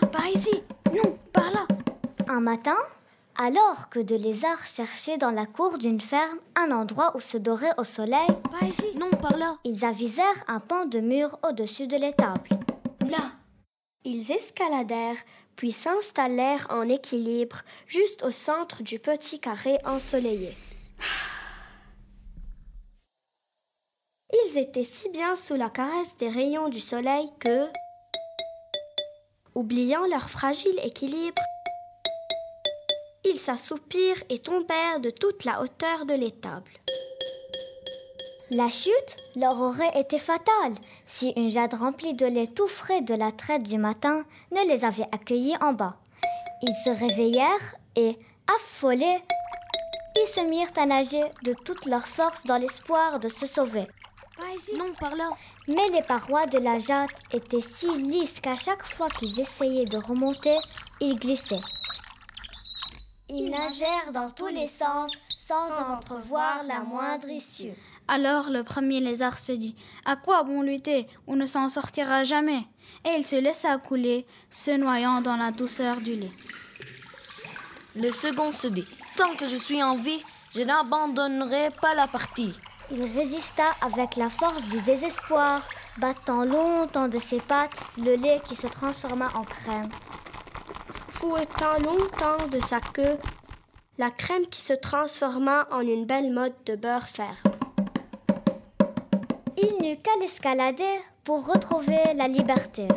là, par ici. Non, par là. Un matin, alors que de lézards cherchaient dans la cour d'une ferme un endroit où se dorer au soleil, Par ici. Non, par là. ils avisèrent un pan de mur au-dessus de l'étable. Là. Ils escaladèrent, puis s'installèrent en équilibre juste au centre du petit carré ensoleillé. Ils étaient si bien sous la caresse des rayons du soleil que, oubliant leur fragile équilibre, ils s'assoupirent et tombèrent de toute la hauteur de l'étable. La chute leur aurait été fatale si une jade remplie de lait tout frais de la traite du matin ne les avait accueillis en bas. Ils se réveillèrent et, affolés, ils se mirent à nager de toute leur force dans l'espoir de se sauver. Par ici. Non, par là. Mais les parois de la jade étaient si lisses qu'à chaque fois qu'ils essayaient de remonter, ils glissaient. Ils nagèrent dans tous les sens sans entrevoir la moindre issue. Alors le premier lézard se dit À quoi bon lutter? On ne s'en sortira jamais. Et il se laissa couler, se noyant dans la douceur du lait. Le second se dit Tant que je suis en vie, je n'abandonnerai pas la partie. Il résista avec la force du désespoir, battant longtemps de ses pattes le lait qui se transforma en crème. fouettant longtemps de sa queue la crème qui se transforma en une belle mode de beurre fer. Il n'eut qu'à l'escalader pour retrouver la liberté.